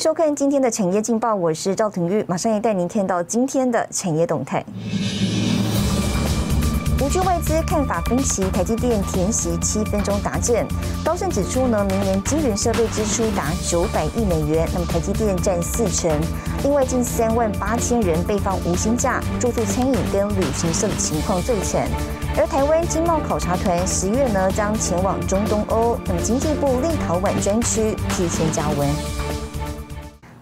收看今天的产业劲报，我是赵廷玉，马上也带您看到今天的产业动态。五 G 外资看法分歧，台积电填息七分钟达阵。高盛指出呢，明年晶圆设备支出达九百亿美元，那么台积电占四成。另外，近三万八千人被放无薪假，住宿、餐饮跟旅行社的情况最惨。而台湾经贸考察团十月呢将前往中东欧，那么经济部立陶宛专区提前加温。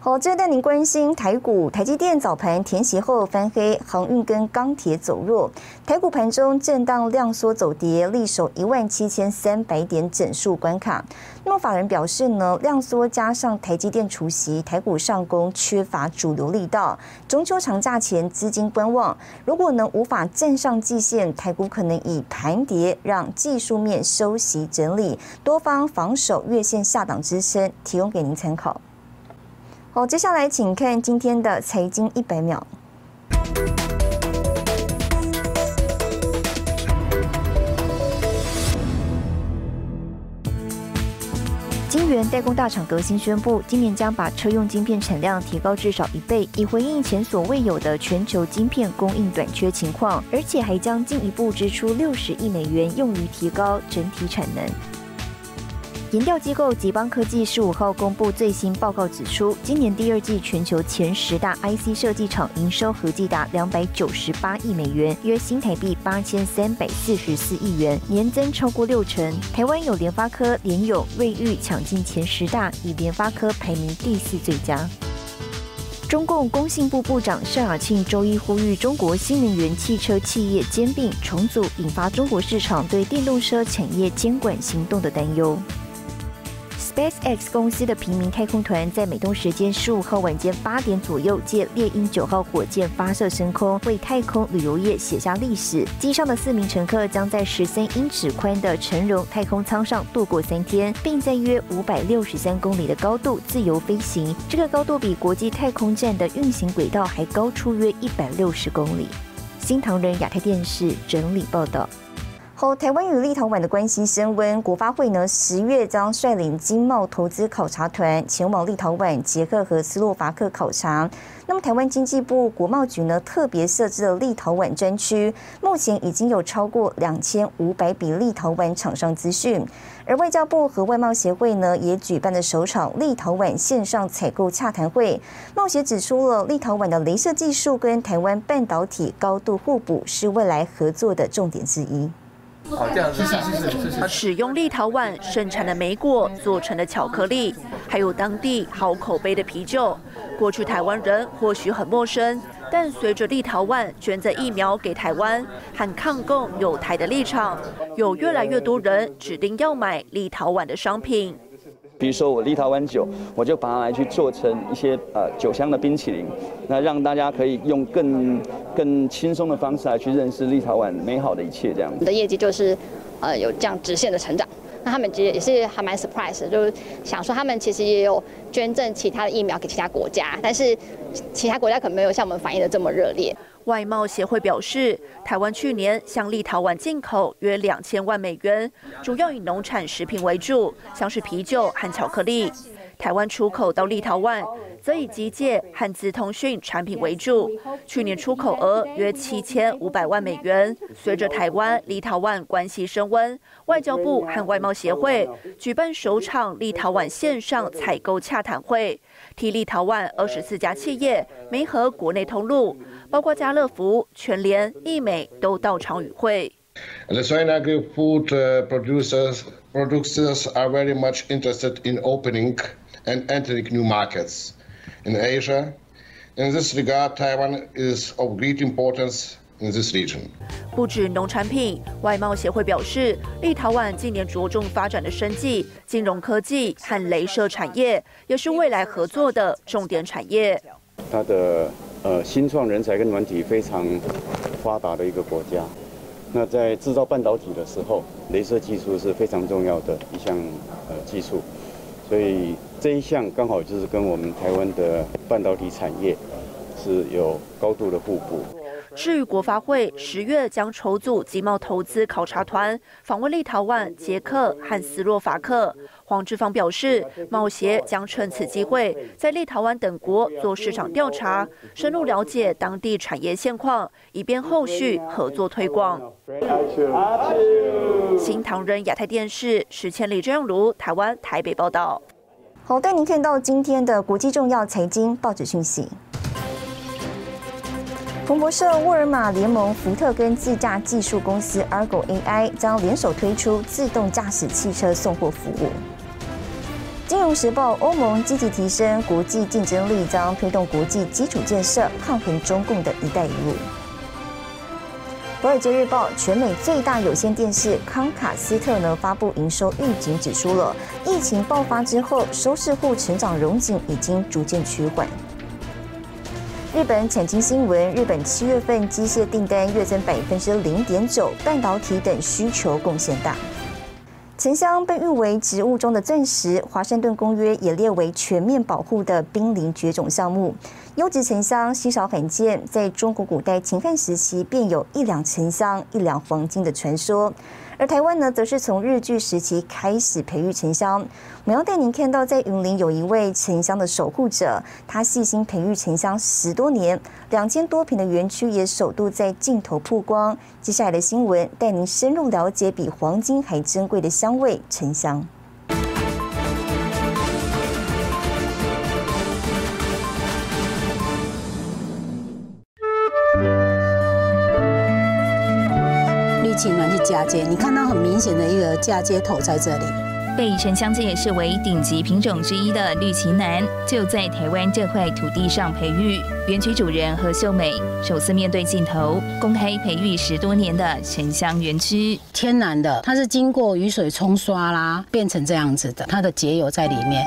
好，接着带您关心台股，台积电早盘填息后翻黑，航运跟钢铁走弱，台股盘中震荡量缩走跌，力守一万七千三百点整数关卡。那么法人表示呢，量缩加上台积电除息，台股上攻缺乏主流力道，中秋长假前资金观望，如果能无法站上季线，台股可能以盘跌让技术面休息整理，多方防守月线下档支撑，提供给您参考。好，接下来请看今天的财经一百秒。金源代工大厂革新宣布，今年将把车用晶片产量提高至少一倍，以回应前所未有的全球晶片供应短缺情况，而且还将进一步支出六十亿美元，用于提高整体产能。研调机构吉邦科技十五号公布最新报告，指出今年第二季全球前十大 IC 设计厂营收合计达两百九十八亿美元，约新台币八千三百四十四亿元，年增超过六成。台湾有联发科、联友、瑞昱抢进前十大，以联发科排名第四最佳。中共工信部部长邵亚庆周一呼吁中国新能源汽车企业兼并重组，引发中国市场对电动车产业监管行动的担忧。SpaceX 公司的平民太空团在美东时间十五号晚间八点左右借猎鹰九号火箭发射升空，为太空旅游业写下历史。机上的四名乘客将在十三英尺宽的纯绒太空舱上度过三天，并在约五百六十三公里的高度自由飞行。这个高度比国际太空站的运行轨道还高出约一百六十公里。新唐人亚太电视整理报道。后，台湾与立陶宛的关系升温，国发会呢十月将率领经贸投资考察团前往立陶宛、捷克和斯洛伐克考察。那么，台湾经济部国贸局呢特别设置了立陶宛专区，目前已经有超过两千五百笔立陶宛厂商资讯。而外交部和外贸协会呢也举办了首场立陶宛线上采购洽谈会，贸协指出了立陶宛的镭射技术跟台湾半导体高度互补，是未来合作的重点之一。好，这样子谢谢谢谢使用立陶宛生产的莓果做成的巧克力，还有当地好口碑的啤酒。过去台湾人或许很陌生，但随着立陶宛捐赠疫苗给台湾，和抗共有台的立场，有越来越多人指定要买立陶宛的商品。比如说我立陶宛酒，我就把它来去做成一些呃酒香的冰淇淋，那让大家可以用更更轻松的方式来去认识立陶宛美好的一切这样。我们的业绩就是呃有这样直线的成长，那他们其实也是还蛮 surprise，就是想说他们其实也有捐赠其他的疫苗给其他国家，但是其他国家可能没有像我们反映的这么热烈。外贸协会表示，台湾去年向立陶宛进口约两千万美元，主要以农产食品为主，像是啤酒和巧克力。台湾出口到立陶宛则以机械和资通讯产品为主，去年出口额约七千五百万美元。随着台湾立陶宛关系升温，外交部和外贸协会举办首场立陶宛线上采购洽谈会，替立陶宛二十四家企业媒合国内通路。包括家乐福、全联、益美都到场与会。The China agri-food producers producers are very much interested in opening and entering new markets in Asia. In this regard, Taiwan is of great importance in this region. 不止农产品，外贸协会表示，立陶宛近年着重发展的生技、金融科技和镭射产业，也是未来合作的重点产业。它的呃，新创人才跟软体非常发达的一个国家。那在制造半导体的时候，镭射技术是非常重要的一项呃技术。所以这一项刚好就是跟我们台湾的半导体产业是有高度的互补。至于国发会十月将筹组集贸投资考察团访问立陶宛、捷克和斯洛伐克，黄志芳表示，贸协将趁此机会在立陶宛等国做市场调查，深入了解当地产业现况，以便后续合作推广。新唐人亚太电视史千里、郑永如，台湾台北报道。好，带您看到今天的国际重要财经报纸讯息。彭博社、沃尔玛联盟、福特跟自驾技术公司 Argo AI 将联手推出自动驾驶汽车送货服务。金融时报：欧盟积极提升国际竞争力，将推动国际基础建设，抗衡中共的一带一路。华尔街日报：全美最大有线电视康卡斯特呢发布营收预警，指出了疫情爆发之后，收视户成长荣景已经逐渐趋缓。日本产经新闻：日本七月份机械订单月增百分之零点九，半导体等需求贡献大。沉香被誉为植物中的钻石，华盛顿公约也列为全面保护的濒临绝种项目。优质沉香稀少罕见，在中国古代秦汉时期便有一两沉香一两黄金的传说。而台湾呢，则是从日据时期开始培育沉香。我们要带您看到，在云林有一位沉香的守护者，他细心培育沉香十多年，两千多平的园区也首度在镜头曝光。接下来的新闻，带您深入了解比黄金还珍贵的香味——沉香。情暖去嫁接，你看到很明显的一个嫁接头在这里。被沉香界视为顶级品种之一的绿旗楠，就在台湾这块土地上培育。园区主人何秀美首次面对镜头，公开培育十多年的沉香园区。天然的，它是经过雨水冲刷啦，变成这样子的，它的结油在里面。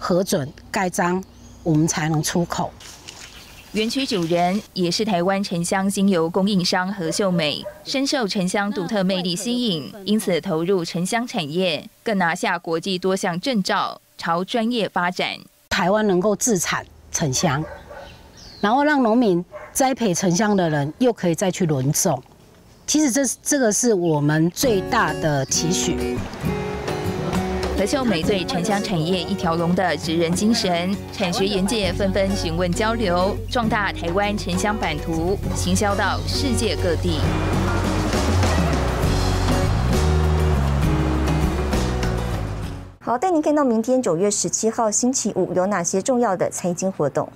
核准盖章，我们才能出口。园区主人也是台湾沉香精油供应商何秀美，深受沉香独特魅力吸引，因此投入沉香产业，更拿下国际多项证照，朝专业发展。台湾能够自产沉香，然后让农民栽培沉香的人又可以再去轮种，其实这这个是我们最大的期许。何秀美对沉香产业一条龙的职人精神，产学研界纷纷询问交流，壮大台湾沉香版图，行销到世界各地。好，带您看到明天九月十七号星期五有哪些重要的财经活动。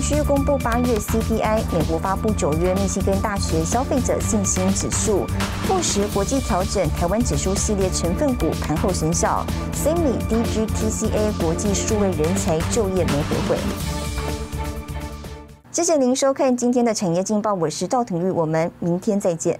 需公布八月 CPI，美国发布九月密西根大学消费者信心指数，富时国际调整台湾指数系列成分股盘后生效。Semi DGTCA 国际数位人才就业没回会。谢谢您收看今天的产业劲报，我是赵廷玉，我们明天再见。